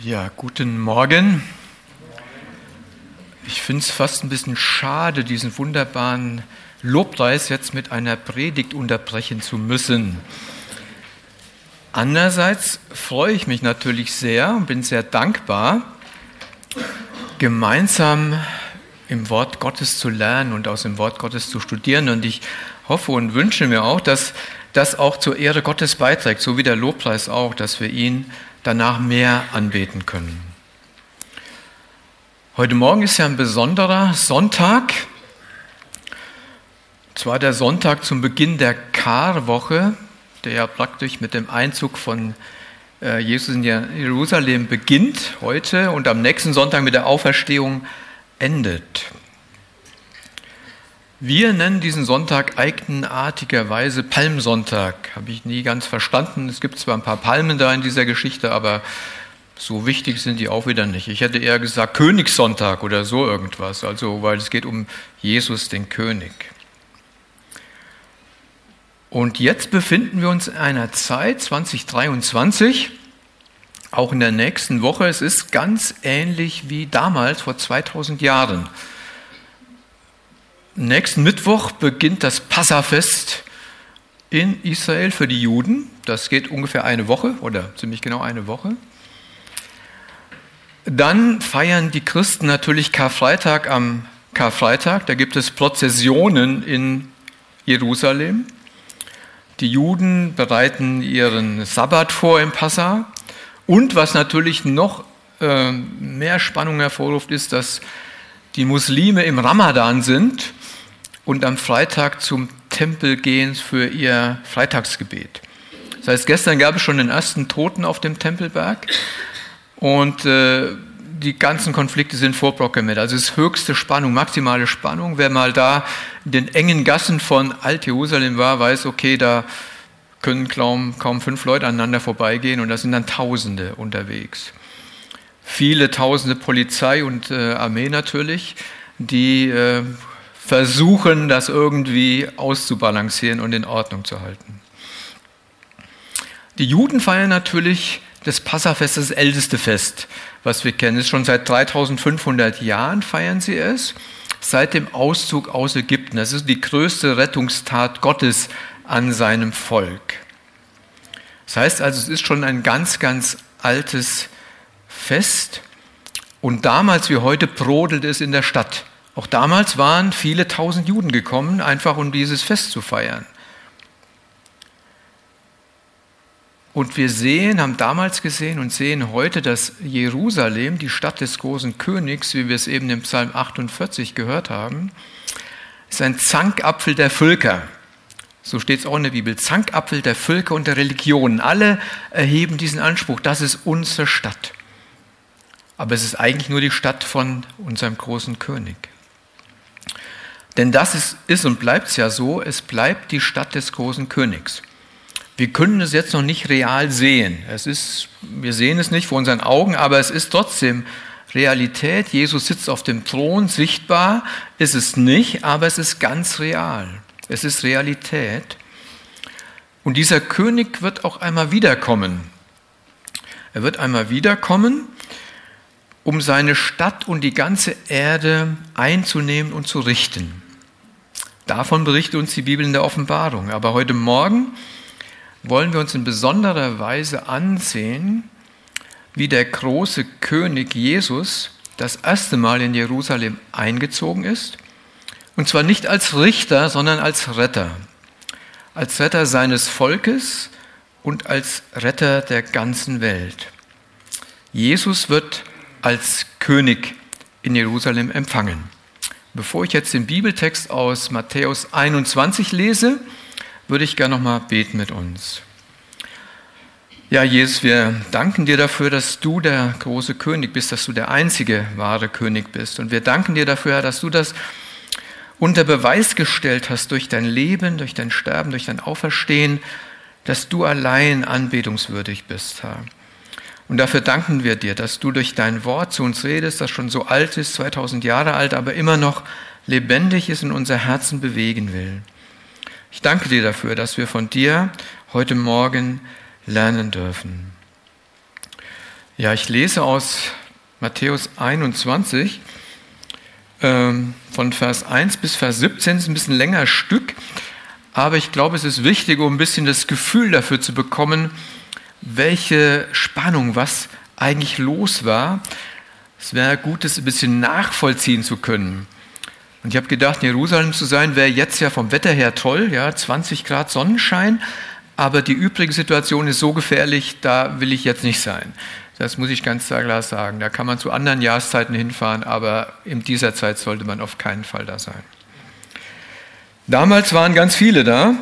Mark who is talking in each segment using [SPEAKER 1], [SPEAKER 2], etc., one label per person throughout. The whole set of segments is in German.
[SPEAKER 1] Ja, guten Morgen. Ich finde es fast ein bisschen schade, diesen wunderbaren Lobpreis jetzt mit einer Predigt unterbrechen zu müssen. Andererseits freue ich mich natürlich sehr und bin sehr dankbar, gemeinsam im Wort Gottes zu lernen und aus dem Wort Gottes zu studieren. Und ich hoffe und wünsche mir auch, dass das auch zur Ehre Gottes beiträgt, so wie der Lobpreis auch, dass wir ihn danach mehr anbeten können. Heute Morgen ist ja ein besonderer Sonntag. Zwar der Sonntag zum Beginn der Karwoche, der ja praktisch mit dem Einzug von äh, Jesus in Jerusalem beginnt heute und am nächsten Sonntag mit der Auferstehung endet. Wir nennen diesen Sonntag eigenartigerweise Palmsonntag. Habe ich nie ganz verstanden. Es gibt zwar ein paar Palmen da in dieser Geschichte, aber so wichtig sind die auch wieder nicht. Ich hätte eher gesagt Königssonntag oder so irgendwas, also weil es geht um Jesus, den König. Und jetzt befinden wir uns in einer Zeit 2023, auch in der nächsten Woche. Es ist ganz ähnlich wie damals vor 2000 Jahren. Nächsten Mittwoch beginnt das Passafest in Israel für die Juden. Das geht ungefähr eine Woche oder ziemlich genau eine Woche. Dann feiern die Christen natürlich Karfreitag am Karfreitag. Da gibt es Prozessionen in Jerusalem. Die Juden bereiten ihren Sabbat vor im Passa. Und was natürlich noch äh, mehr Spannung hervorruft, ist, dass die Muslime im Ramadan sind und am Freitag zum Tempel gehen für ihr Freitagsgebet. Das heißt, gestern gab es schon den ersten Toten auf dem Tempelberg und äh, die ganzen Konflikte sind vorprogrammiert. Also es ist höchste Spannung, maximale Spannung. Wer mal da in den engen Gassen von Alt-Jerusalem war, weiß, okay, da können kaum, kaum fünf Leute aneinander vorbeigehen und da sind dann Tausende unterwegs. Viele Tausende Polizei und äh, Armee natürlich, die äh, versuchen, das irgendwie auszubalancieren und in Ordnung zu halten. Die Juden feiern natürlich das Passafest, das älteste Fest, was wir kennen. Schon seit 3500 Jahren feiern sie es, seit dem Auszug aus Ägypten. Das ist die größte Rettungstat Gottes an seinem Volk. Das heißt also, es ist schon ein ganz, ganz altes Fest. Und damals wie heute brodelt es in der Stadt. Auch damals waren viele tausend Juden gekommen, einfach um dieses Fest zu feiern. Und wir sehen, haben damals gesehen und sehen heute, dass Jerusalem, die Stadt des großen Königs, wie wir es eben im Psalm 48 gehört haben, ist ein Zankapfel der Völker. So steht es auch in der Bibel. Zankapfel der Völker und der Religionen. Alle erheben diesen Anspruch, das ist unsere Stadt. Aber es ist eigentlich nur die Stadt von unserem großen König. Denn das ist, ist und bleibt es ja so, es bleibt die Stadt des großen Königs. Wir können es jetzt noch nicht real sehen. Es ist, wir sehen es nicht vor unseren Augen, aber es ist trotzdem Realität. Jesus sitzt auf dem Thron, sichtbar ist es nicht, aber es ist ganz real. Es ist Realität. Und dieser König wird auch einmal wiederkommen. Er wird einmal wiederkommen um seine Stadt und die ganze Erde einzunehmen und zu richten. Davon berichtet uns die Bibel in der Offenbarung. Aber heute Morgen wollen wir uns in besonderer Weise ansehen, wie der große König Jesus das erste Mal in Jerusalem eingezogen ist. Und zwar nicht als Richter, sondern als Retter. Als Retter seines Volkes und als Retter der ganzen Welt. Jesus wird als König in Jerusalem empfangen. Bevor ich jetzt den Bibeltext aus Matthäus 21 lese, würde ich gerne nochmal beten mit uns. Ja, Jesus, wir danken dir dafür, dass du der große König bist, dass du der einzige wahre König bist. Und wir danken dir dafür, dass du das unter Beweis gestellt hast durch dein Leben, durch dein Sterben, durch dein Auferstehen, dass du allein anbetungswürdig bist, Herr. Und dafür danken wir dir, dass du durch dein Wort zu uns redest, das schon so alt ist, 2000 Jahre alt, aber immer noch lebendig ist und unser Herzen bewegen will. Ich danke dir dafür, dass wir von dir heute Morgen lernen dürfen. Ja, ich lese aus Matthäus 21 ähm, von Vers 1 bis Vers 17, das ist ein bisschen länger Stück, aber ich glaube, es ist wichtig, um ein bisschen das Gefühl dafür zu bekommen, welche Spannung, was eigentlich los war. Es wäre gut, das ein bisschen nachvollziehen zu können. Und ich habe gedacht, in Jerusalem zu sein, wäre jetzt ja vom Wetter her toll, ja, 20 Grad Sonnenschein, aber die übrige Situation ist so gefährlich, da will ich jetzt nicht sein. Das muss ich ganz klar sagen. Da kann man zu anderen Jahreszeiten hinfahren, aber in dieser Zeit sollte man auf keinen Fall da sein. Damals waren ganz viele da.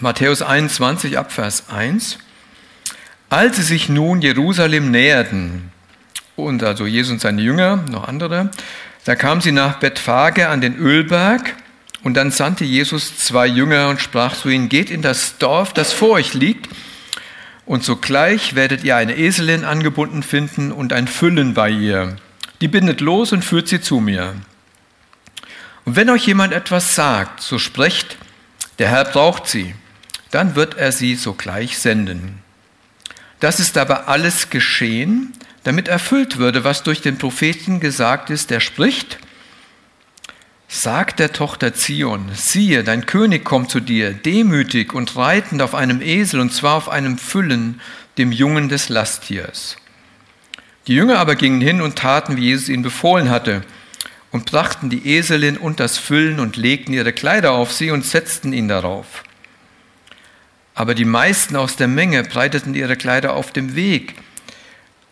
[SPEAKER 1] Matthäus 21 Abvers 1. Als sie sich nun Jerusalem näherten, und also Jesus und seine Jünger, noch andere, da kamen sie nach Bethphage an den Ölberg und dann sandte Jesus zwei Jünger und sprach zu ihnen, geht in das Dorf, das vor euch liegt, und sogleich werdet ihr eine Eselin angebunden finden und ein Füllen bei ihr. Die bindet los und führt sie zu mir. Und wenn euch jemand etwas sagt, so sprecht, der Herr braucht sie, dann wird er sie sogleich senden. Das ist aber alles geschehen, damit erfüllt würde, was durch den Propheten gesagt ist, der spricht, Sag der Tochter Zion, siehe, dein König kommt zu dir, demütig und reitend auf einem Esel, und zwar auf einem Füllen, dem Jungen des Lasttiers. Die Jünger aber gingen hin und taten, wie Jesus ihnen befohlen hatte, und brachten die Eselin und das Füllen und legten ihre Kleider auf sie und setzten ihn darauf. Aber die meisten aus der Menge breiteten ihre Kleider auf dem Weg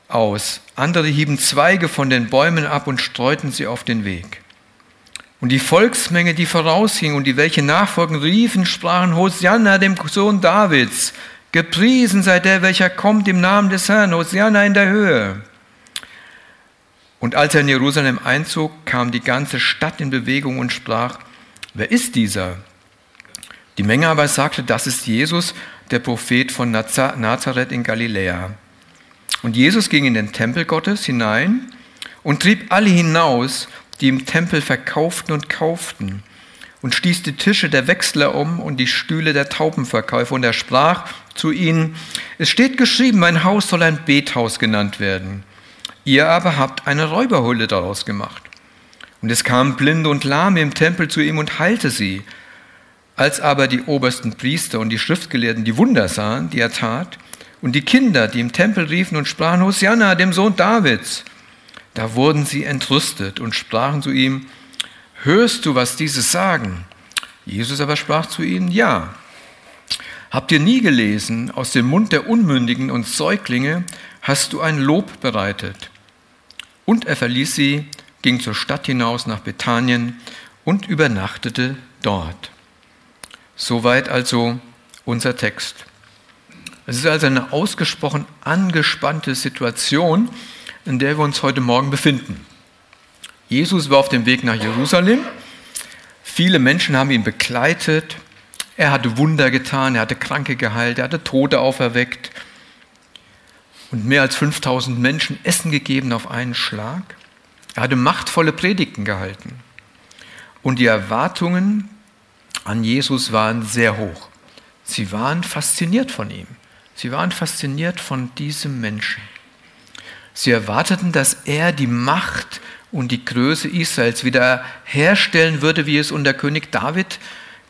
[SPEAKER 1] aus. Andere hieben Zweige von den Bäumen ab und streuten sie auf den Weg. Und die Volksmenge, die vorausging und die welche nachfolgen, riefen, sprachen, Hosianna, dem Sohn Davids, gepriesen sei der, welcher kommt im Namen des Herrn, Hosianna in der Höhe. Und als er in Jerusalem einzog, kam die ganze Stadt in Bewegung und sprach, wer ist dieser? Die Menge aber sagte, das ist Jesus, der Prophet von Nazareth in Galiläa. Und Jesus ging in den Tempel Gottes hinein und trieb alle hinaus, die im Tempel verkauften und kauften, und stieß die Tische der Wechsler um und die Stühle der Taubenverkäufer. Und er sprach zu ihnen, es steht geschrieben, mein Haus soll ein Bethaus genannt werden. Ihr aber habt eine Räuberhöhle daraus gemacht. Und es kamen Blinde und Lahme im Tempel zu ihm und heilte sie. Als aber die obersten Priester und die Schriftgelehrten die Wunder sahen, die er tat, und die Kinder, die im Tempel riefen und sprachen, Hosianna, dem Sohn Davids, da wurden sie entrüstet und sprachen zu ihm, hörst du, was diese sagen? Jesus aber sprach zu ihnen, ja. Habt ihr nie gelesen, aus dem Mund der Unmündigen und Säuglinge hast du ein Lob bereitet? Und er verließ sie, ging zur Stadt hinaus nach Bethanien und übernachtete dort. Soweit also unser Text. Es ist also eine ausgesprochen angespannte Situation, in der wir uns heute Morgen befinden. Jesus war auf dem Weg nach Jerusalem. Viele Menschen haben ihn begleitet. Er hatte Wunder getan, er hatte Kranke geheilt, er hatte Tote auferweckt und mehr als 5000 Menschen Essen gegeben auf einen Schlag. Er hatte machtvolle Predigten gehalten. Und die Erwartungen an Jesus waren sehr hoch. Sie waren fasziniert von ihm. Sie waren fasziniert von diesem Menschen. Sie erwarteten, dass er die Macht und die Größe Israels wieder herstellen würde, wie es unter König David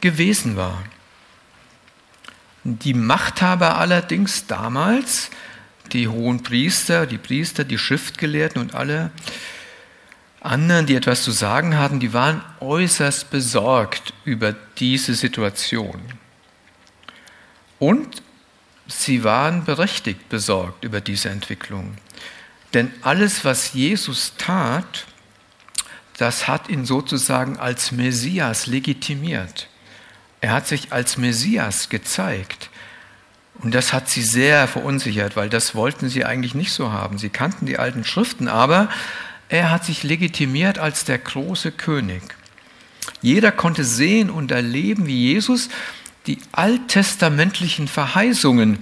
[SPEAKER 1] gewesen war. Die Machthaber allerdings damals, die hohen Priester, die Priester, die Schriftgelehrten und alle anderen, die etwas zu sagen hatten, die waren äußerst besorgt über diese Situation. Und sie waren berechtigt besorgt über diese Entwicklung. Denn alles, was Jesus tat, das hat ihn sozusagen als Messias legitimiert. Er hat sich als Messias gezeigt. Und das hat sie sehr verunsichert, weil das wollten sie eigentlich nicht so haben. Sie kannten die alten Schriften, aber er hat sich legitimiert als der große König. Jeder konnte sehen und erleben, wie Jesus die alttestamentlichen Verheißungen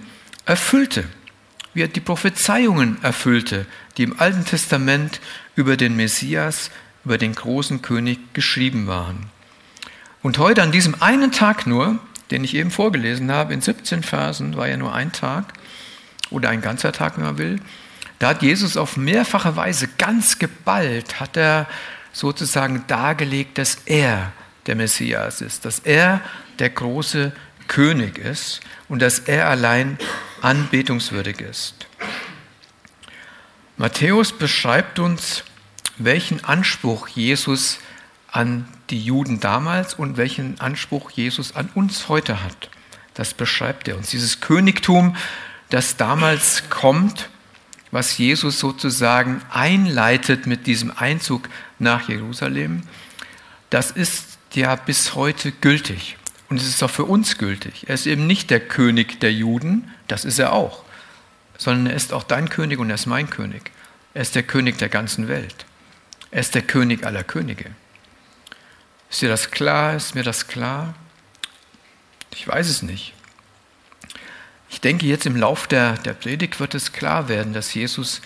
[SPEAKER 1] erfüllte, wie er die Prophezeiungen erfüllte, die im Alten Testament über den Messias, über den großen König geschrieben waren. Und heute an diesem einen Tag nur, den ich eben vorgelesen habe, in 17 Versen, war ja nur ein Tag oder ein ganzer Tag, wenn man will, Da hat Jesus auf mehrfache Weise ganz geballt, hat er sozusagen dargelegt, dass er der Messias ist, dass er der große König ist und dass er allein anbetungswürdig ist. Matthäus beschreibt uns, welchen Anspruch Jesus an die Juden damals und welchen Anspruch Jesus an uns heute hat. Das beschreibt er uns. Dieses Königtum, das damals kommt, was Jesus sozusagen einleitet mit diesem Einzug nach Jerusalem, das ist ja bis heute gültig. Und es ist auch für uns gültig. Er ist eben nicht der König der Juden, das ist er auch, sondern er ist auch dein König und er ist mein König. Er ist der König der ganzen Welt. Er ist der König aller Könige. Ist dir das klar? Ist mir das klar? Ich weiß es nicht. Ich denke, jetzt im Lauf der, der Predigt wird es klar werden, dass Jesus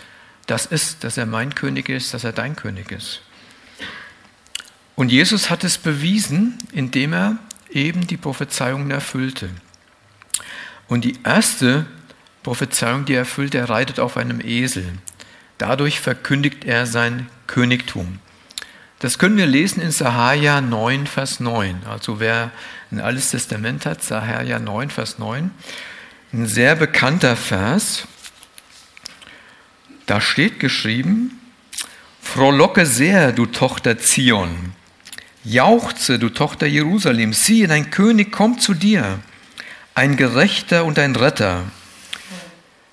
[SPEAKER 1] das ist, dass er mein König ist, dass er dein König ist. Und Jesus hat es bewiesen, indem er eben die Prophezeiungen erfüllte. Und die erste Prophezeiung, die er erfüllt, er reitet auf einem Esel. Dadurch verkündigt er sein Königtum. Das können wir lesen in Sahaja 9, Vers 9. Also wer ein Altes Testament hat, Sahaja 9, Vers 9. Ein sehr bekannter Vers. Da steht geschrieben, Frohlocke sehr, du Tochter Zion. Jauchze, du Tochter Jerusalem. Siehe, dein König kommt zu dir, ein Gerechter und ein Retter.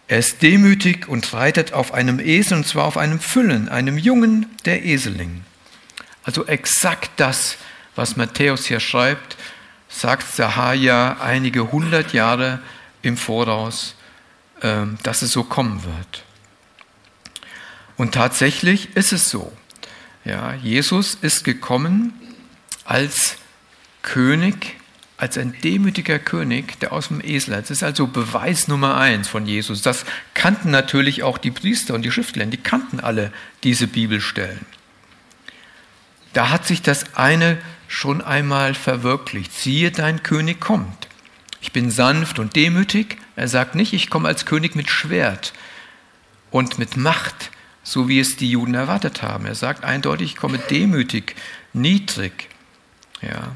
[SPEAKER 1] Er ist demütig und reitet auf einem Esel, und zwar auf einem Füllen, einem Jungen der Eseling. Also exakt das, was Matthäus hier schreibt, sagt Sahaja einige hundert Jahre im Voraus, ähm, dass es so kommen wird. Und tatsächlich ist es so. Ja, Jesus ist gekommen als König, als ein demütiger König, der aus dem Esel. Das ist also Beweis Nummer eins von Jesus. Das kannten natürlich auch die Priester und die Schriftler. Die kannten alle diese Bibelstellen. Da hat sich das eine schon einmal verwirklicht. Siehe, dein König kommt. Ich bin sanft und demütig. Er sagt nicht, ich komme als König mit Schwert und mit Macht, so wie es die Juden erwartet haben. Er sagt eindeutig, ich komme demütig, niedrig. Ja.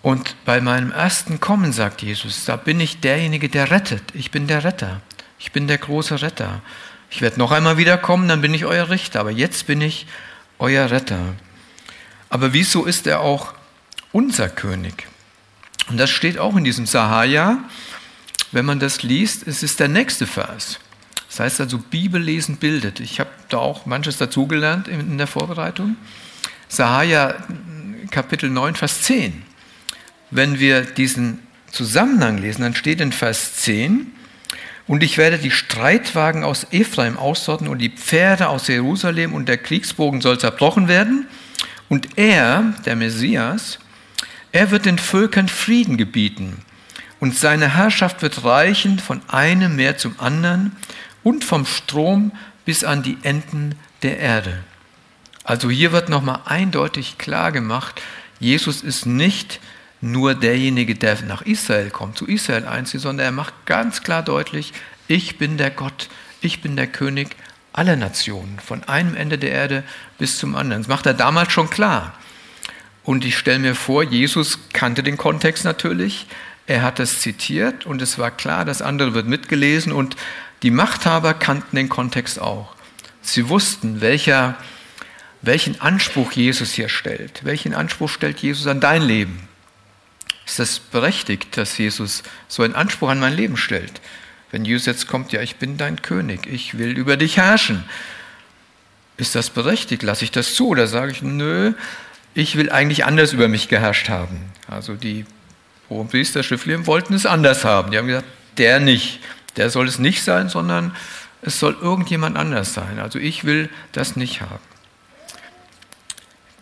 [SPEAKER 1] Und bei meinem ersten Kommen, sagt Jesus, da bin ich derjenige, der rettet. Ich bin der Retter. Ich bin der große Retter. Ich werde noch einmal wiederkommen, dann bin ich euer Richter. Aber jetzt bin ich euer Retter. Aber wieso ist er auch unser König? Und das steht auch in diesem Sahaja. Wenn man das liest, es ist der nächste Vers. Das heißt also, Bibellesen bildet. Ich habe da auch manches dazugelernt in der Vorbereitung. Sahaja Kapitel 9, Vers 10. Wenn wir diesen Zusammenhang lesen, dann steht in Vers 10, und ich werde die Streitwagen aus Ephraim aussorten und die Pferde aus Jerusalem und der Kriegsbogen soll zerbrochen werden. Und er, der Messias, er wird den Völkern Frieden gebieten. Und seine Herrschaft wird reichen von einem Meer zum anderen und vom Strom bis an die Enden der Erde. Also hier wird nochmal eindeutig klar gemacht, Jesus ist nicht nur derjenige, der nach Israel kommt, zu Israel einzieht, sondern er macht ganz klar deutlich, ich bin der Gott, ich bin der König aller Nationen, von einem Ende der Erde bis zum anderen. Das macht er damals schon klar. Und ich stelle mir vor, Jesus kannte den Kontext natürlich, er hat es zitiert und es war klar, das andere wird mitgelesen und die Machthaber kannten den Kontext auch. Sie wussten, welcher, welchen Anspruch Jesus hier stellt. Welchen Anspruch stellt Jesus an dein Leben? Ist das berechtigt, dass Jesus so einen Anspruch an mein Leben stellt? Wenn Jesus jetzt kommt, ja, ich bin dein König, ich will über dich herrschen. Ist das berechtigt? Lasse ich das zu? Oder sage ich, nö, ich will eigentlich anders über mich geherrscht haben. Also die hohen Priester, Schriftlichen wollten es anders haben. Die haben gesagt, der nicht. Der soll es nicht sein, sondern es soll irgendjemand anders sein. Also ich will das nicht haben.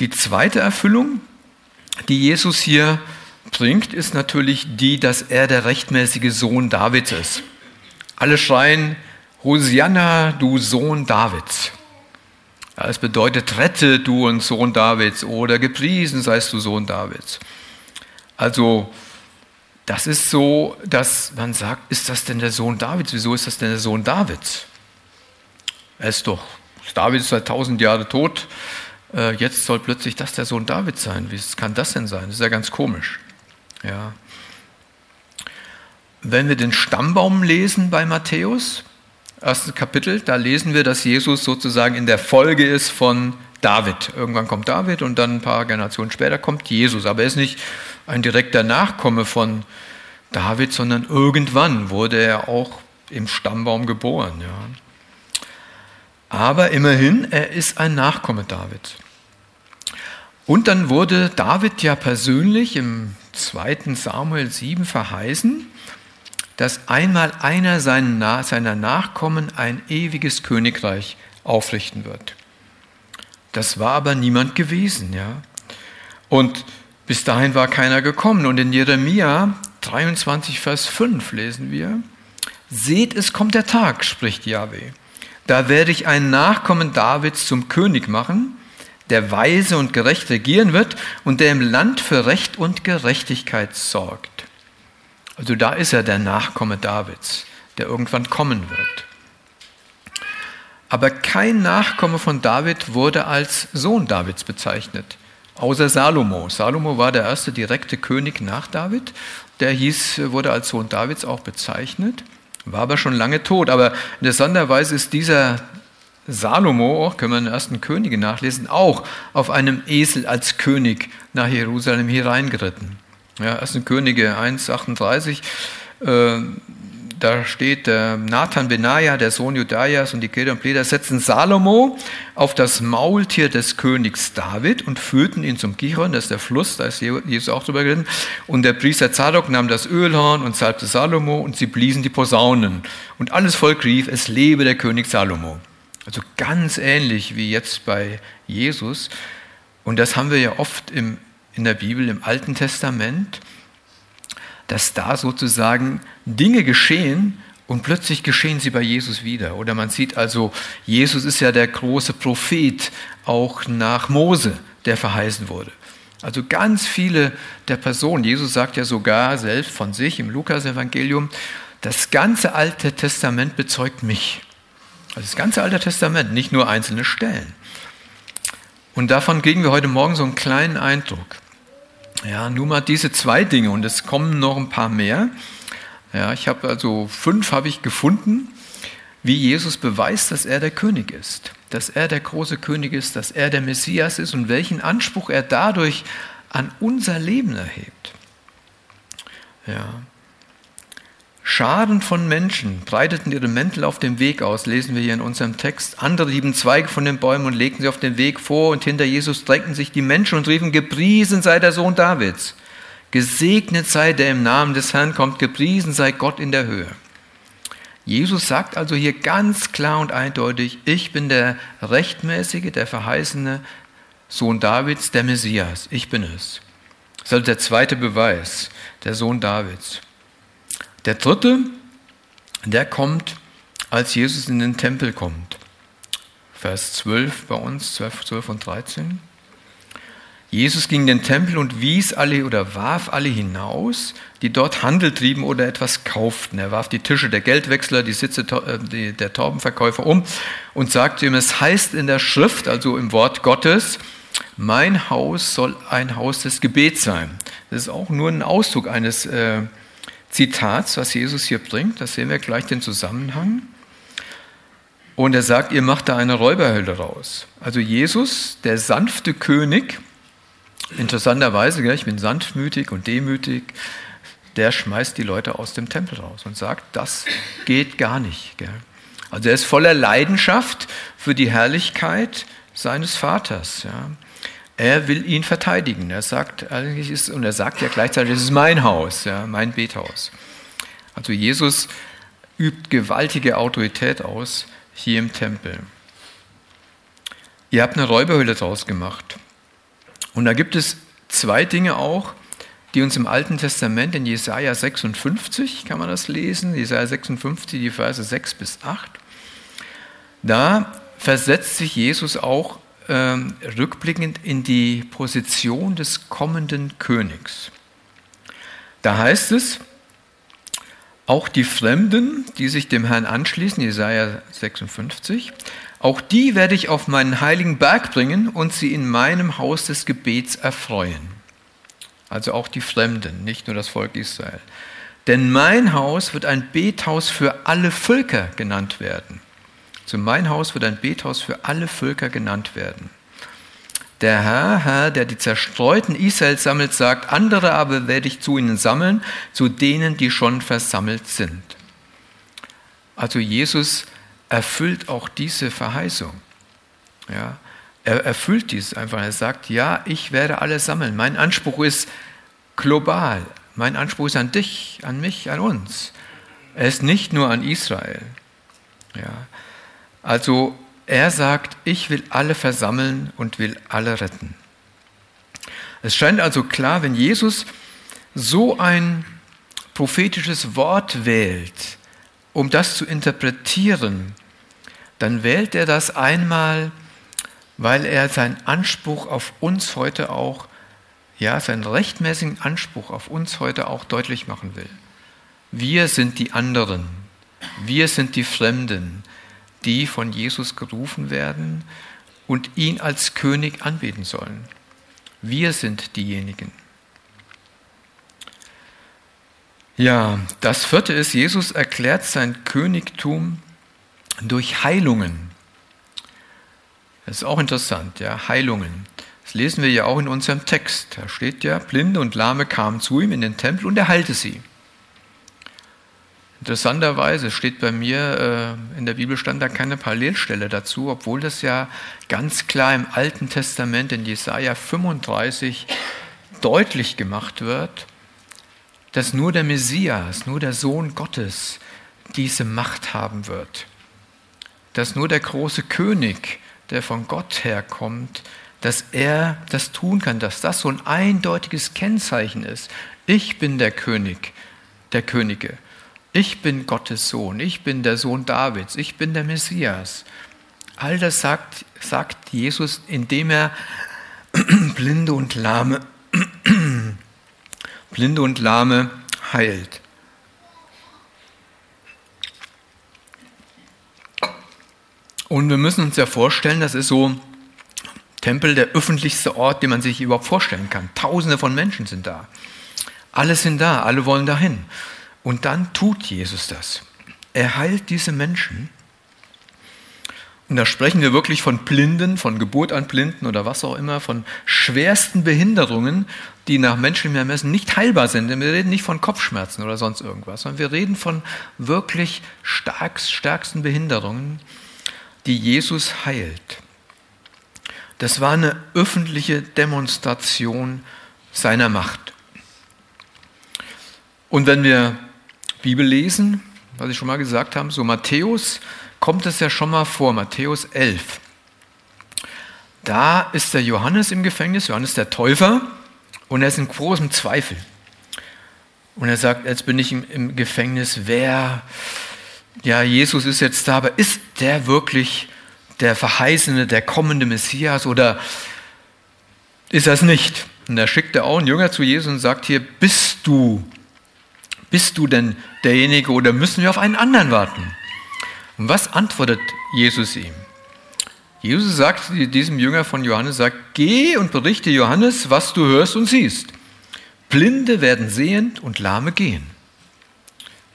[SPEAKER 1] Die zweite Erfüllung, die Jesus hier bringt, ist natürlich die, dass er der rechtmäßige Sohn Davids ist. Alle schreien, Hosianna, du Sohn Davids. Es bedeutet, rette du und Sohn Davids oder gepriesen seist du Sohn Davids. Also, das ist so, dass man sagt, ist das denn der Sohn Davids? Wieso ist das denn der Sohn Davids? Er ist doch, David ist seit tausend Jahren tot, äh, jetzt soll plötzlich das der Sohn David sein. Wie kann das denn sein? Das ist ja ganz komisch. Ja. Wenn wir den Stammbaum lesen bei Matthäus, erstes Kapitel, da lesen wir, dass Jesus sozusagen in der Folge ist von David. Irgendwann kommt David und dann ein paar Generationen später kommt Jesus. Aber er ist nicht ein direkter Nachkomme von David, sondern irgendwann wurde er auch im Stammbaum geboren. Ja. Aber immerhin, er ist ein Nachkomme Davids. Und dann wurde David ja persönlich im 2. Samuel 7 verheißen, dass einmal einer seiner Nachkommen ein ewiges Königreich aufrichten wird. Das war aber niemand gewesen, ja. Und bis dahin war keiner gekommen. Und in Jeremia 23, Vers 5 lesen wir, Seht, es kommt der Tag, spricht Yahweh. Da werde ich einen Nachkommen Davids zum König machen, der weise und gerecht regieren wird und der im Land für Recht und Gerechtigkeit sorgt. Also da ist er der Nachkomme Davids, der irgendwann kommen wird. Aber kein Nachkomme von David wurde als Sohn Davids bezeichnet, außer Salomo. Salomo war der erste direkte König nach David. Der hieß, wurde als Sohn Davids auch bezeichnet, war aber schon lange tot. Aber interessanterweise ist dieser Salomo, auch können wir in den ersten Könige nachlesen, auch auf einem Esel als König nach Jerusalem hier reingeritten. Ja, 1. Könige 1,38. Äh, da steht äh, Nathan Benaja, der Sohn Judaias und die Kinder und Pleder setzten Salomo auf das Maultier des Königs David und führten ihn zum Gichon, das ist der Fluss, da ist Jesus auch drüber geritten. Und der Priester Zadok nahm das Ölhorn und salbte Salomo und sie bliesen die Posaunen. Und alles Volk rief, es lebe der König Salomo. Also ganz ähnlich wie jetzt bei Jesus. Und das haben wir ja oft im, in der Bibel, im Alten Testament dass da sozusagen Dinge geschehen und plötzlich geschehen sie bei Jesus wieder. Oder man sieht also, Jesus ist ja der große Prophet auch nach Mose, der verheißen wurde. Also ganz viele der Personen, Jesus sagt ja sogar selbst von sich im Lukas-Evangelium, das ganze Alte Testament bezeugt mich. Also das ganze Alte Testament, nicht nur einzelne Stellen. Und davon kriegen wir heute Morgen so einen kleinen Eindruck. Ja, nur mal diese zwei Dinge und es kommen noch ein paar mehr. Ja, ich habe also fünf habe ich gefunden, wie Jesus beweist, dass er der König ist, dass er der große König ist, dass er der Messias ist und welchen Anspruch er dadurch an unser Leben erhebt. Ja. Scharen von Menschen breiteten ihre Mäntel auf dem Weg aus, lesen wir hier in unserem Text. Andere hieben Zweige von den Bäumen und legten sie auf den Weg vor und hinter Jesus drängten sich die Menschen und riefen, gepriesen sei der Sohn Davids. Gesegnet sei der im Namen des Herrn kommt, gepriesen sei Gott in der Höhe. Jesus sagt also hier ganz klar und eindeutig, ich bin der rechtmäßige, der verheißene Sohn Davids, der Messias. Ich bin es. Das ist also der zweite Beweis, der Sohn Davids. Der dritte, der kommt, als Jesus in den Tempel kommt. Vers 12 bei uns, 12, 12 und 13. Jesus ging in den Tempel und wies alle oder warf alle hinaus, die dort Handel trieben oder etwas kauften. Er warf die Tische der Geldwechsler, die Sitze äh, der Taubenverkäufer um und sagte ihm, es heißt in der Schrift, also im Wort Gottes, mein Haus soll ein Haus des Gebets sein. Das ist auch nur ein Ausdruck eines äh, Zitats, was Jesus hier bringt. Da sehen wir gleich den Zusammenhang. Und er sagt, ihr macht da eine Räuberhölle raus. Also Jesus, der sanfte König, interessanterweise, ich bin sanftmütig und demütig, der schmeißt die Leute aus dem Tempel raus und sagt, das geht gar nicht. Also er ist voller Leidenschaft für die Herrlichkeit seines Vaters. Er will ihn verteidigen. Er sagt eigentlich ist, und er sagt ja gleichzeitig, es ist mein Haus, ja, mein Bethaus. Also Jesus übt gewaltige Autorität aus hier im Tempel. Ihr habt eine Räuberhöhle draus gemacht. Und da gibt es zwei Dinge auch, die uns im Alten Testament in Jesaja 56 kann man das lesen, Jesaja 56, die Verse 6 bis 8. Da versetzt sich Jesus auch ähm, rückblickend in die Position des kommenden Königs. Da heißt es, Auch die Fremden, die sich dem Herrn anschließen, Jesaja 56, auch die werde ich auf meinen heiligen Berg bringen und sie in meinem Haus des Gebets erfreuen. Also auch die Fremden, nicht nur das Volk Israel. Denn mein Haus wird ein Bethaus für alle Völker genannt werden. Also mein Haus wird ein Bethaus für alle Völker genannt werden. Der Herr, Herr, der die Zerstreuten Israels sammelt, sagt, andere aber werde ich zu ihnen sammeln, zu denen, die schon versammelt sind. Also Jesus erfüllt auch diese Verheißung. Ja, er erfüllt dies einfach. Er sagt, ja, ich werde alle sammeln. Mein Anspruch ist global. Mein Anspruch ist an dich, an mich, an uns. Er ist nicht nur an Israel. Ja. Also er sagt, ich will alle versammeln und will alle retten. Es scheint also klar, wenn Jesus so ein prophetisches Wort wählt, um das zu interpretieren, dann wählt er das einmal, weil er seinen Anspruch auf uns heute auch, ja, seinen rechtmäßigen Anspruch auf uns heute auch deutlich machen will. Wir sind die anderen, wir sind die Fremden, die von Jesus gerufen werden und ihn als König anbeten sollen. Wir sind diejenigen. Ja, das vierte ist, Jesus erklärt sein Königtum durch Heilungen. Das ist auch interessant, ja, Heilungen. Das lesen wir ja auch in unserem Text. Da steht ja, Blinde und Lahme kamen zu ihm in den Tempel und er heilte sie. Interessanterweise steht bei mir äh, in der Bibel stand da keine Parallelstelle dazu, obwohl das ja ganz klar im Alten Testament in Jesaja 35 deutlich gemacht wird, dass nur der Messias, nur der Sohn Gottes diese Macht haben wird. Dass nur der große König, der von Gott herkommt, dass er das tun kann, dass das so ein eindeutiges Kennzeichen ist. Ich bin der König der Könige. Ich bin Gottes Sohn, ich bin der Sohn Davids, ich bin der Messias. All das sagt, sagt Jesus, indem er Blinde und Lahme, Blinde und Lahme heilt. Und wir müssen uns ja vorstellen, das ist so Tempel der öffentlichste Ort, den man sich überhaupt vorstellen kann. Tausende von Menschen sind da. Alle sind da, alle wollen dahin. Und dann tut Jesus das. Er heilt diese Menschen. Und da sprechen wir wirklich von Blinden, von Geburt an Blinden oder was auch immer, von schwersten Behinderungen, die nach menschlichem Ermessen nicht heilbar sind. Denn wir reden nicht von Kopfschmerzen oder sonst irgendwas, sondern wir reden von wirklich starkst, stärksten Behinderungen, die Jesus heilt. Das war eine öffentliche Demonstration seiner Macht. Und wenn wir Bibel lesen, was ich schon mal gesagt habe, so Matthäus kommt es ja schon mal vor, Matthäus 11. Da ist der Johannes im Gefängnis, Johannes der Täufer, und er ist in großem Zweifel. Und er sagt, jetzt bin ich im, Gefängnis, wer, ja, Jesus ist jetzt da, aber ist der wirklich der verheißene, der kommende Messias oder ist das nicht? Und da schickt er auch einen Jünger zu Jesus und sagt hier, bist du bist du denn derjenige oder müssen wir auf einen anderen warten? Und was antwortet Jesus ihm? Jesus sagt diesem Jünger von Johannes, sagt, geh und berichte Johannes, was du hörst und siehst. Blinde werden sehend und Lahme gehen.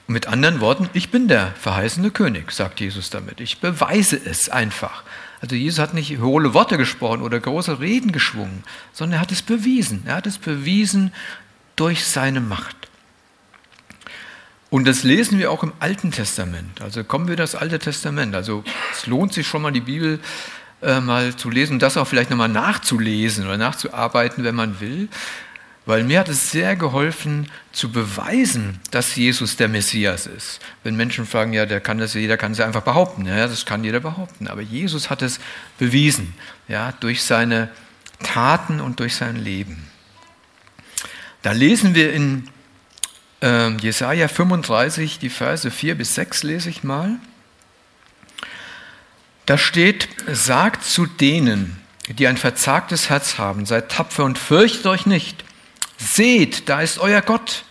[SPEAKER 1] Und mit anderen Worten, ich bin der verheißene König, sagt Jesus damit. Ich beweise es einfach. Also Jesus hat nicht hohle Worte gesprochen oder große Reden geschwungen, sondern er hat es bewiesen. Er hat es bewiesen durch seine Macht. Und das lesen wir auch im Alten Testament. Also kommen wir das Alte Testament. Also es lohnt sich schon mal die Bibel äh, mal zu lesen, das auch vielleicht nochmal nachzulesen oder nachzuarbeiten, wenn man will. Weil mir hat es sehr geholfen zu beweisen, dass Jesus der Messias ist. Wenn Menschen fragen, ja, der kann das, jeder kann es einfach behaupten. Ja, das kann jeder behaupten. Aber Jesus hat es bewiesen, ja, durch seine Taten und durch sein Leben. Da lesen wir in ähm, Jesaja 35, die Verse 4 bis 6 lese ich mal. Da steht, sagt zu denen, die ein verzagtes Herz haben, seid tapfer und fürchtet euch nicht. Seht, da ist euer Gott.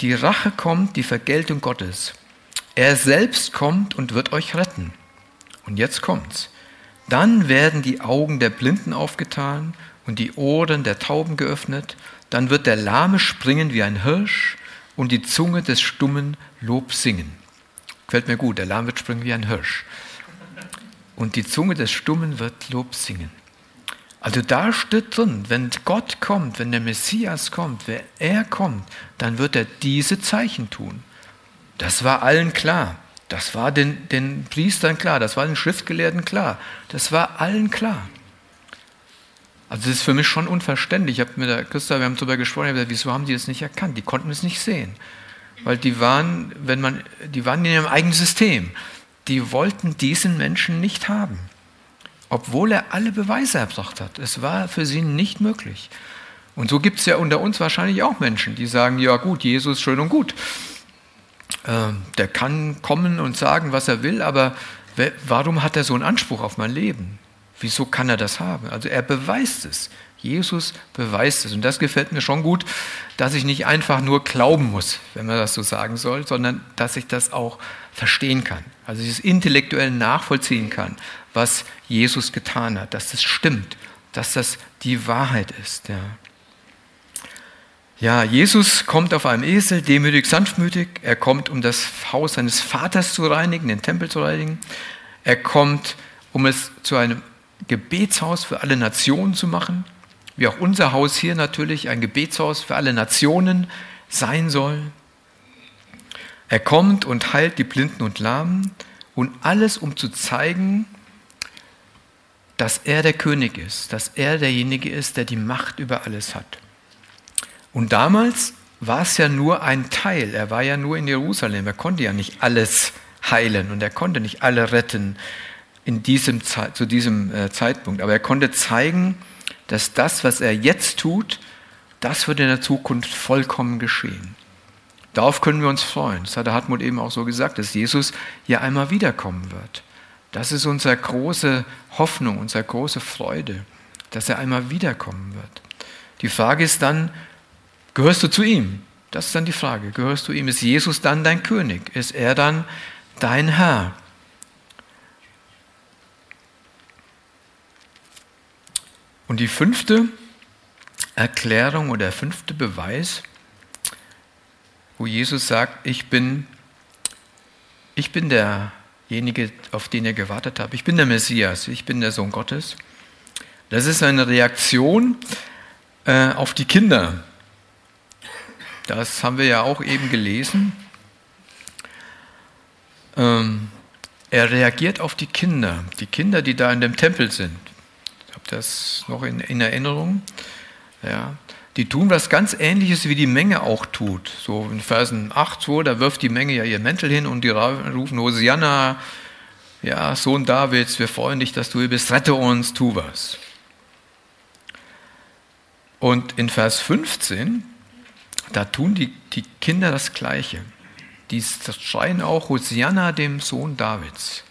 [SPEAKER 1] Die Rache kommt, die Vergeltung Gottes. Er selbst kommt und wird euch retten. Und jetzt kommt's. Dann werden die Augen der Blinden aufgetan und die Ohren der Tauben geöffnet. Dann wird der Lahme springen wie ein Hirsch und die Zunge des Stummen Lob singen. Gefällt mir gut, der Lahme wird springen wie ein Hirsch. Und die Zunge des Stummen wird Lob singen. Also da steht drin, wenn Gott kommt, wenn der Messias kommt, wenn er kommt, dann wird er diese Zeichen tun. Das war allen klar. Das war den, den Priestern klar, das war den Schriftgelehrten klar, das war allen klar. Also das ist für mich schon unverständlich. Ich habe mit der Christa, wir haben darüber gesprochen, ich habe gesagt, wieso haben die das nicht erkannt? Die konnten es nicht sehen. Weil die waren, wenn man, die waren in ihrem eigenen System. Die wollten diesen Menschen nicht haben. Obwohl er alle Beweise erbracht hat. Es war für sie nicht möglich. Und so gibt es ja unter uns wahrscheinlich auch Menschen, die sagen, ja gut, Jesus schön und gut. Ähm, der kann kommen und sagen, was er will, aber warum hat er so einen Anspruch auf mein Leben? Wieso kann er das haben? Also er beweist es. Jesus beweist es. Und das gefällt mir schon gut, dass ich nicht einfach nur glauben muss, wenn man das so sagen soll, sondern dass ich das auch verstehen kann. Also ich es intellektuell nachvollziehen kann, was Jesus getan hat, dass das stimmt, dass das die Wahrheit ist. Ja. Ja, Jesus kommt auf einem Esel, demütig, sanftmütig. Er kommt, um das Haus seines Vaters zu reinigen, den Tempel zu reinigen. Er kommt, um es zu einem Gebetshaus für alle Nationen zu machen, wie auch unser Haus hier natürlich ein Gebetshaus für alle Nationen sein soll. Er kommt und heilt die Blinden und Lahmen und alles, um zu zeigen, dass er der König ist, dass er derjenige ist, der die Macht über alles hat. Und damals war es ja nur ein Teil. Er war ja nur in Jerusalem. Er konnte ja nicht alles heilen und er konnte nicht alle retten in diesem, zu diesem äh, Zeitpunkt. Aber er konnte zeigen, dass das, was er jetzt tut, das wird in der Zukunft vollkommen geschehen. Darauf können wir uns freuen. Das hat der Hartmut eben auch so gesagt, dass Jesus ja einmal wiederkommen wird. Das ist unsere große Hoffnung, unsere große Freude, dass er einmal wiederkommen wird. Die Frage ist dann, Gehörst du zu ihm? Das ist dann die Frage. Gehörst du ihm? Ist Jesus dann dein König? Ist er dann dein Herr? Und die fünfte Erklärung oder der fünfte Beweis, wo Jesus sagt, ich bin, ich bin derjenige, auf den ihr gewartet habt. Ich bin der Messias, ich bin der Sohn Gottes. Das ist eine Reaktion äh, auf die Kinder. Das haben wir ja auch eben gelesen. Ähm, er reagiert auf die Kinder, die Kinder, die da in dem Tempel sind. Habe das noch in, in Erinnerung. Ja, die tun was ganz Ähnliches, wie die Menge auch tut. So in Versen 8, 2, da wirft die Menge ja ihr Mäntel hin und die rufen Hosianna, ja, Sohn Davids, wir freuen dich, dass du hier bist, rette uns, tu was. Und in Vers 15, da tun die, die Kinder das Gleiche. Die schreien auch Hosianna dem Sohn Davids.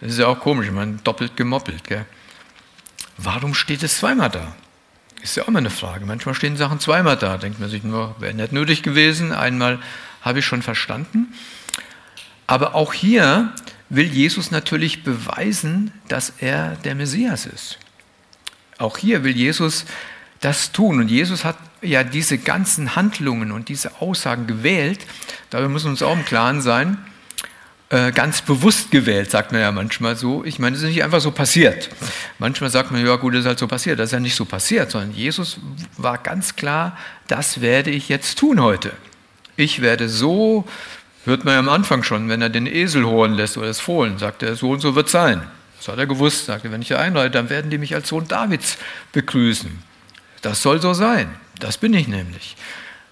[SPEAKER 1] Das ist ja auch komisch, man doppelt gemoppelt. Gell? Warum steht es zweimal da? Ist ja auch mal eine Frage. Manchmal stehen Sachen zweimal da. Denkt man sich nur, wäre nicht nötig gewesen. Einmal habe ich schon verstanden. Aber auch hier will Jesus natürlich beweisen, dass er der Messias ist. Auch hier will Jesus das tun. Und Jesus hat ja diese ganzen Handlungen und diese Aussagen gewählt. Dabei müssen wir uns auch im Klaren sein. Äh, ganz bewusst gewählt, sagt man ja manchmal so. Ich meine, es ist nicht einfach so passiert. Manchmal sagt man, ja gut, das ist halt so passiert. Das ist ja nicht so passiert, sondern Jesus war ganz klar, das werde ich jetzt tun heute. Ich werde so, hört man ja am Anfang schon, wenn er den Esel holen lässt oder das Fohlen, sagt er, so und so wird sein. Das hat er gewusst, sagte, wenn ich hier einreite, dann werden die mich als Sohn Davids begrüßen. Das soll so sein. Das bin ich nämlich.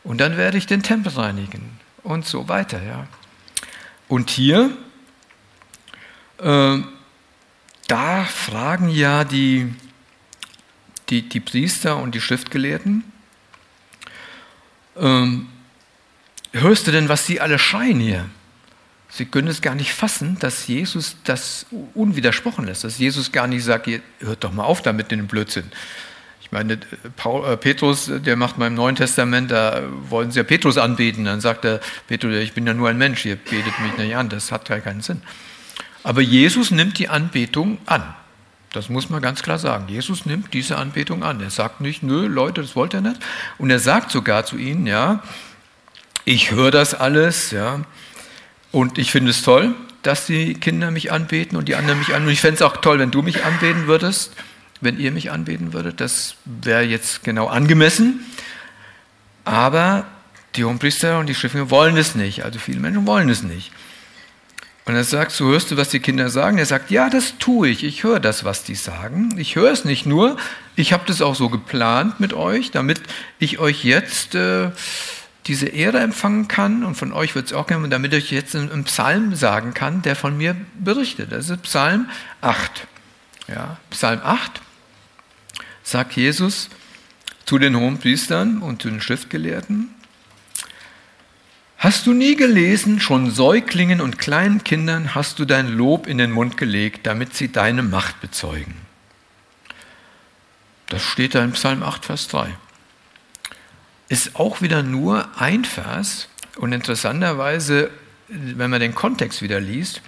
[SPEAKER 1] Und dann werde ich den Tempel reinigen und so weiter. Ja. Und hier, äh, da fragen ja die, die, die Priester und die Schriftgelehrten, ähm, hörst du denn, was sie alle schreien hier? Sie können es gar nicht fassen, dass Jesus das unwidersprochen lässt, dass Jesus gar nicht sagt, hört doch mal auf damit, den Blödsinn. Ich meine, Paul, äh, Petrus, der macht mal im Neuen Testament, da wollen sie ja Petrus anbeten. Dann sagt er, Petrus, ich bin ja nur ein Mensch, ihr betet mich nicht an. Das hat ja keinen Sinn. Aber Jesus nimmt die Anbetung an. Das muss man ganz klar sagen. Jesus nimmt diese Anbetung an. Er sagt nicht, nö, Leute, das wollt ihr nicht. Und er sagt sogar zu ihnen, ja, ich höre das alles, ja, und ich finde es toll, dass die Kinder mich anbeten und die anderen mich anbeten. Und ich fände es auch toll, wenn du mich anbeten würdest wenn ihr mich anbeten würdet. Das wäre jetzt genau angemessen. Aber die Hohenpriester und die Schriftgelehrten wollen es nicht. Also viele Menschen wollen es nicht. Und er sagt, so hörst du, was die Kinder sagen? Er sagt, ja, das tue ich. Ich höre das, was die sagen. Ich höre es nicht nur. Ich habe das auch so geplant mit euch, damit ich euch jetzt äh, diese Ehre empfangen kann. Und von euch wird es auch gerne, damit ich jetzt einen Psalm sagen kann, der von mir berichtet. Das ist Psalm 8. Ja, Psalm 8 sagt Jesus zu den hohen Priestern und zu den Schriftgelehrten, Hast du nie gelesen, schon Säuglingen und kleinen Kindern hast du dein Lob in den Mund gelegt, damit sie deine Macht bezeugen? Das steht da in Psalm 8, Vers 3. Ist auch wieder nur ein Vers und interessanterweise, wenn man den Kontext wieder liest,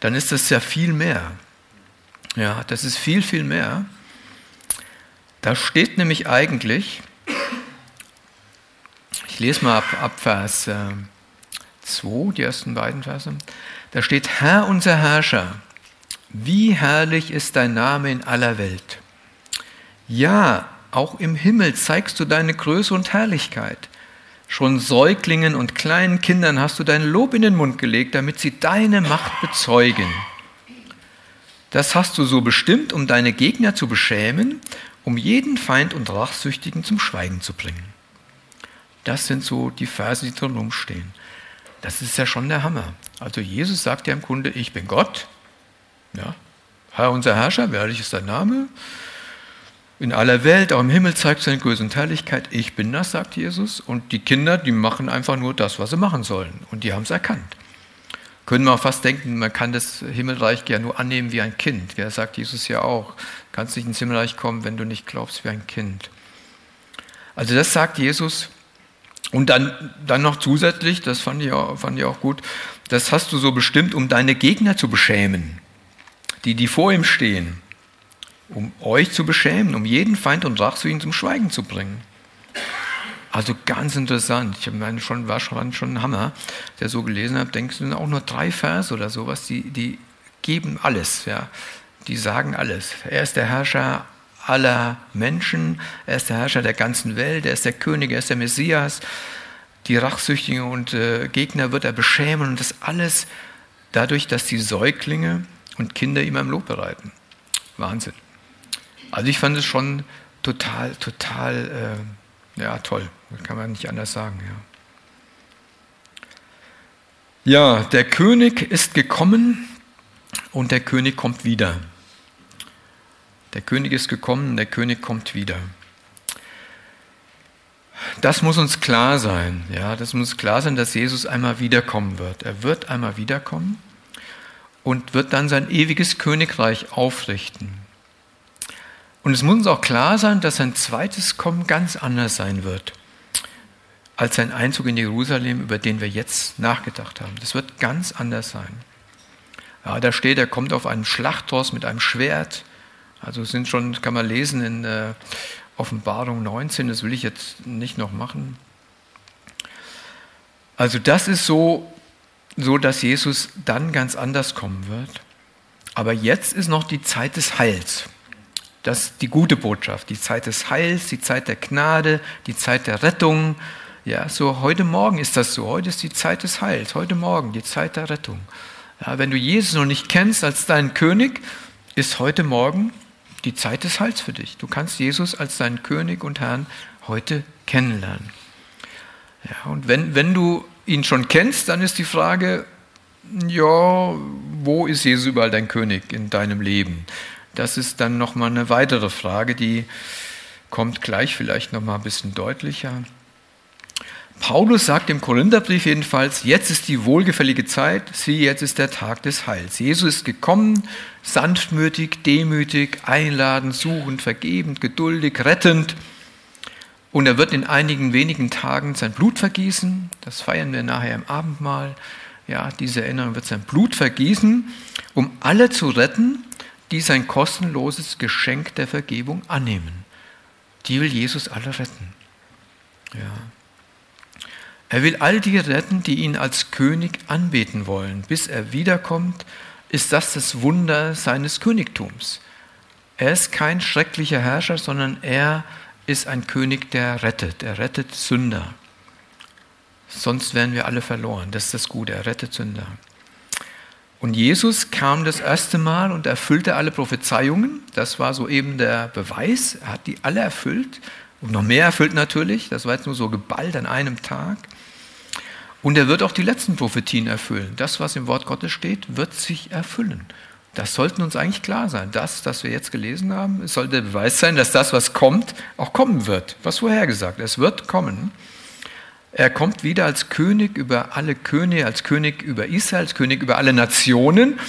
[SPEAKER 1] dann ist das ja viel mehr. Ja, das ist viel, viel mehr. Da steht nämlich eigentlich, ich lese mal ab, ab Vers 2, äh, die ersten beiden Verse, da steht, Herr unser Herrscher, wie herrlich ist dein Name in aller Welt. Ja, auch im Himmel zeigst du deine Größe und Herrlichkeit. Schon Säuglingen und kleinen Kindern hast du dein Lob in den Mund gelegt, damit sie deine Macht bezeugen. Das hast du so bestimmt, um deine Gegner zu beschämen um jeden Feind und Rachsüchtigen zum Schweigen zu bringen. Das sind so die Verse, die drin rumstehen. Das ist ja schon der Hammer. Also Jesus sagt ja im Grunde, ich bin Gott. Ja. Herr unser Herrscher, herrlich ist dein Name. In aller Welt, auch im Himmel zeigt seine Größe und Herrlichkeit. Ich bin das, sagt Jesus. Und die Kinder, die machen einfach nur das, was sie machen sollen. Und die haben es erkannt. Können wir fast denken, man kann das Himmelreich ja nur annehmen wie ein Kind. Wer sagt Jesus ja auch kannst nicht ins Himmelreich kommen, wenn du nicht glaubst wie ein Kind. Also das sagt Jesus. Und dann, dann noch zusätzlich, das fand ich, auch, fand ich auch gut, das hast du so bestimmt, um deine Gegner zu beschämen, die, die vor ihm stehen, um euch zu beschämen, um jeden Feind und Rach zu ihnen zum Schweigen zu bringen. Also ganz interessant. Ich meine, schon, war schon, schon ein Hammer, der so gelesen hat. Denkst du, auch nur drei Vers oder sowas, die, die geben alles. Ja die sagen alles. Er ist der Herrscher aller Menschen, er ist der Herrscher der ganzen Welt, er ist der König, er ist der Messias. Die Rachsüchtigen und äh, Gegner wird er beschämen und das alles dadurch, dass die Säuglinge und Kinder ihm ein Lob bereiten. Wahnsinn. Also ich fand es schon total, total, äh, ja toll. kann man nicht anders sagen. Ja. ja, der König ist gekommen und der König kommt wieder. Der König ist gekommen, der König kommt wieder. Das muss uns klar sein. Ja, das muss klar sein, dass Jesus einmal wiederkommen wird. Er wird einmal wiederkommen und wird dann sein ewiges Königreich aufrichten. Und es muss uns auch klar sein, dass sein zweites Kommen ganz anders sein wird als sein Einzug in Jerusalem, über den wir jetzt nachgedacht haben. Das wird ganz anders sein. Ja, da steht, er kommt auf einem Schlachtross mit einem Schwert, also sind schon, kann man lesen in äh, Offenbarung 19, das will ich jetzt nicht noch machen. Also das ist so, so, dass Jesus dann ganz anders kommen wird. Aber jetzt ist noch die Zeit des Heils. Das die gute Botschaft, die Zeit des Heils, die Zeit der Gnade, die Zeit der Rettung. Ja, so heute Morgen ist das so. Heute ist die Zeit des Heils, heute Morgen die Zeit der Rettung. Ja, wenn du Jesus noch nicht kennst als deinen König, ist heute Morgen die Zeit des Heils für dich. Du kannst Jesus als deinen König und Herrn heute kennenlernen. Ja, und wenn, wenn du ihn schon kennst, dann ist die Frage, ja, wo ist Jesus überall dein König in deinem Leben? Das ist dann nochmal eine weitere Frage, die kommt gleich vielleicht nochmal ein bisschen deutlicher. Paulus sagt im Korintherbrief jedenfalls, jetzt ist die wohlgefällige Zeit, sieh, jetzt ist der Tag des Heils. Jesus ist gekommen, sanftmütig, demütig, einladend, suchend, vergebend, geduldig, rettend. Und er wird in einigen wenigen Tagen sein Blut vergießen. Das feiern wir nachher im Abendmahl. Ja, diese Erinnerung wird sein Blut vergießen, um alle zu retten, die sein kostenloses Geschenk der Vergebung annehmen. Die will Jesus alle retten. Ja. Er will all die retten, die ihn als König anbeten wollen. Bis er wiederkommt, ist das das Wunder seines Königtums. Er ist kein schrecklicher Herrscher, sondern er ist ein König, der rettet. Er rettet Sünder. Sonst wären wir alle verloren. Das ist das Gute. Er rettet Sünder. Und Jesus kam das erste Mal und erfüllte alle Prophezeiungen. Das war so eben der Beweis. Er hat die alle erfüllt und noch mehr erfüllt natürlich. Das war jetzt nur so geballt an einem Tag. Und er wird auch die letzten Prophetien erfüllen. Das, was im Wort Gottes steht, wird sich erfüllen. Das sollten uns eigentlich klar sein. Das, was wir jetzt gelesen haben, sollte der Beweis sein, dass das, was kommt, auch kommen wird. Was vorhergesagt. Es wird kommen. Er kommt wieder als König über alle Könige, als König über Israel, als König über alle Nationen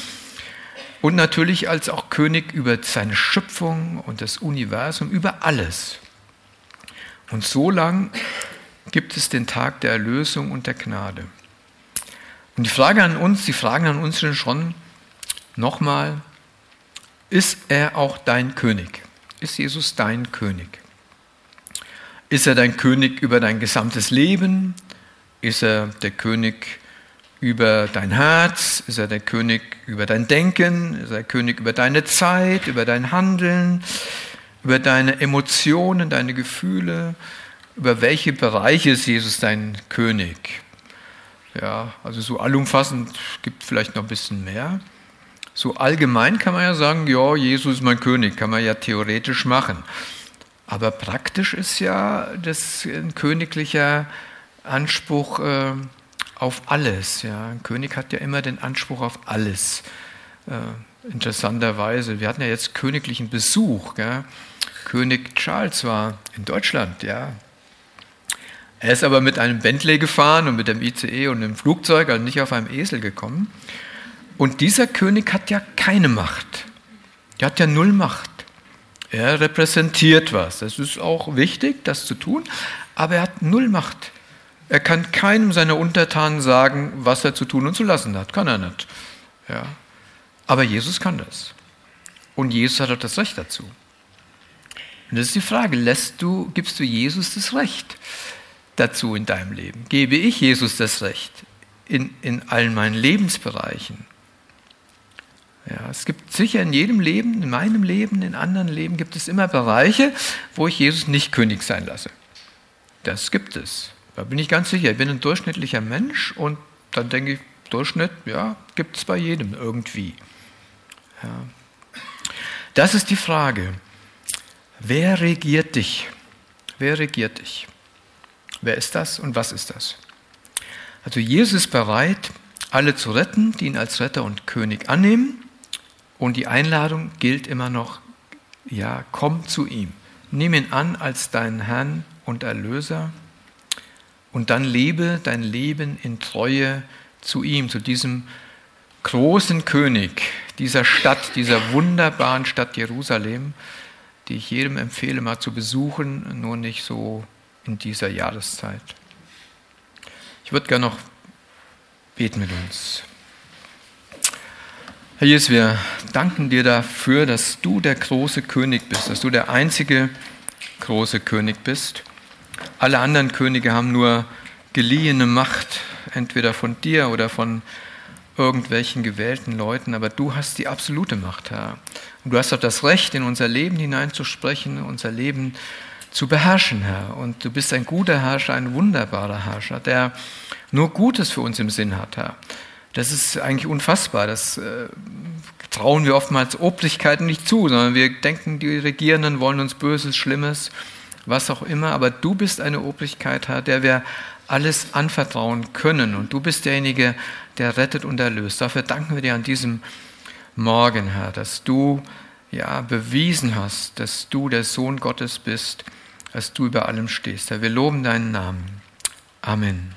[SPEAKER 1] und natürlich als auch König über seine Schöpfung und das Universum, über alles. Und so lang gibt es den Tag der Erlösung und der Gnade. Und die Frage an uns, die Fragen an uns sind schon nochmal, ist er auch dein König? Ist Jesus dein König? Ist er dein König über dein gesamtes Leben? Ist er der König über dein Herz? Ist er der König über dein Denken? Ist er der König über deine Zeit, über dein Handeln, über deine Emotionen, deine Gefühle? über welche Bereiche ist Jesus dein König? Ja, also so allumfassend gibt vielleicht noch ein bisschen mehr. So allgemein kann man ja sagen, ja, Jesus ist mein König, kann man ja theoretisch machen. Aber praktisch ist ja das ein königlicher Anspruch äh, auf alles. Ja. Ein König hat ja immer den Anspruch auf alles. Äh, interessanterweise, wir hatten ja jetzt königlichen Besuch. Gell. König Charles war in Deutschland, ja, er ist aber mit einem Bentley gefahren und mit dem ICE und dem Flugzeug, also nicht auf einem Esel gekommen. Und dieser König hat ja keine Macht. Er hat ja null Macht. Er repräsentiert was. Das ist auch wichtig, das zu tun, aber er hat null Macht. Er kann keinem seiner Untertanen sagen, was er zu tun und zu lassen hat. Kann er nicht. Ja. Aber Jesus kann das. Und Jesus hat auch das Recht dazu. Und das ist die Frage, lässt du, gibst du Jesus das Recht? dazu in deinem Leben? Gebe ich Jesus das Recht in, in allen meinen Lebensbereichen? Ja, es gibt sicher in jedem Leben, in meinem Leben, in anderen Leben gibt es immer Bereiche, wo ich Jesus nicht König sein lasse. Das gibt es. Da bin ich ganz sicher. Ich bin ein durchschnittlicher Mensch und dann denke ich, Durchschnitt, ja, gibt es bei jedem irgendwie. Ja. Das ist die Frage. Wer regiert dich? Wer regiert dich? Wer ist das und was ist das? Also Jesus ist bereit, alle zu retten, die ihn als Retter und König annehmen. Und die Einladung gilt immer noch, ja, komm zu ihm. Nimm ihn an als deinen Herrn und Erlöser und dann lebe dein Leben in Treue zu ihm, zu diesem großen König dieser Stadt, dieser wunderbaren Stadt Jerusalem, die ich jedem empfehle, mal zu besuchen, nur nicht so in dieser Jahreszeit. Ich würde gerne noch beten mit uns. Herr Jesus, wir danken dir dafür, dass du der große König bist, dass du der einzige große König bist. Alle anderen Könige haben nur geliehene Macht, entweder von dir oder von irgendwelchen gewählten Leuten, aber du hast die absolute Macht, Herr. Und du hast auch das Recht, in unser Leben hineinzusprechen, unser Leben zu beherrschen, Herr. Und du bist ein guter Herrscher, ein wunderbarer Herrscher, der nur Gutes für uns im Sinn hat, Herr. Das ist eigentlich unfassbar. Das äh, trauen wir oftmals Obrigkeiten nicht zu, sondern wir denken, die Regierenden wollen uns Böses, Schlimmes, was auch immer. Aber du bist eine Obrigkeit, Herr, der wir alles anvertrauen können. Und du bist derjenige, der rettet und erlöst. Dafür danken wir dir an diesem Morgen, Herr, dass du ja bewiesen hast, dass du der Sohn Gottes bist dass du über allem stehst. Herr, wir loben deinen Namen. Amen.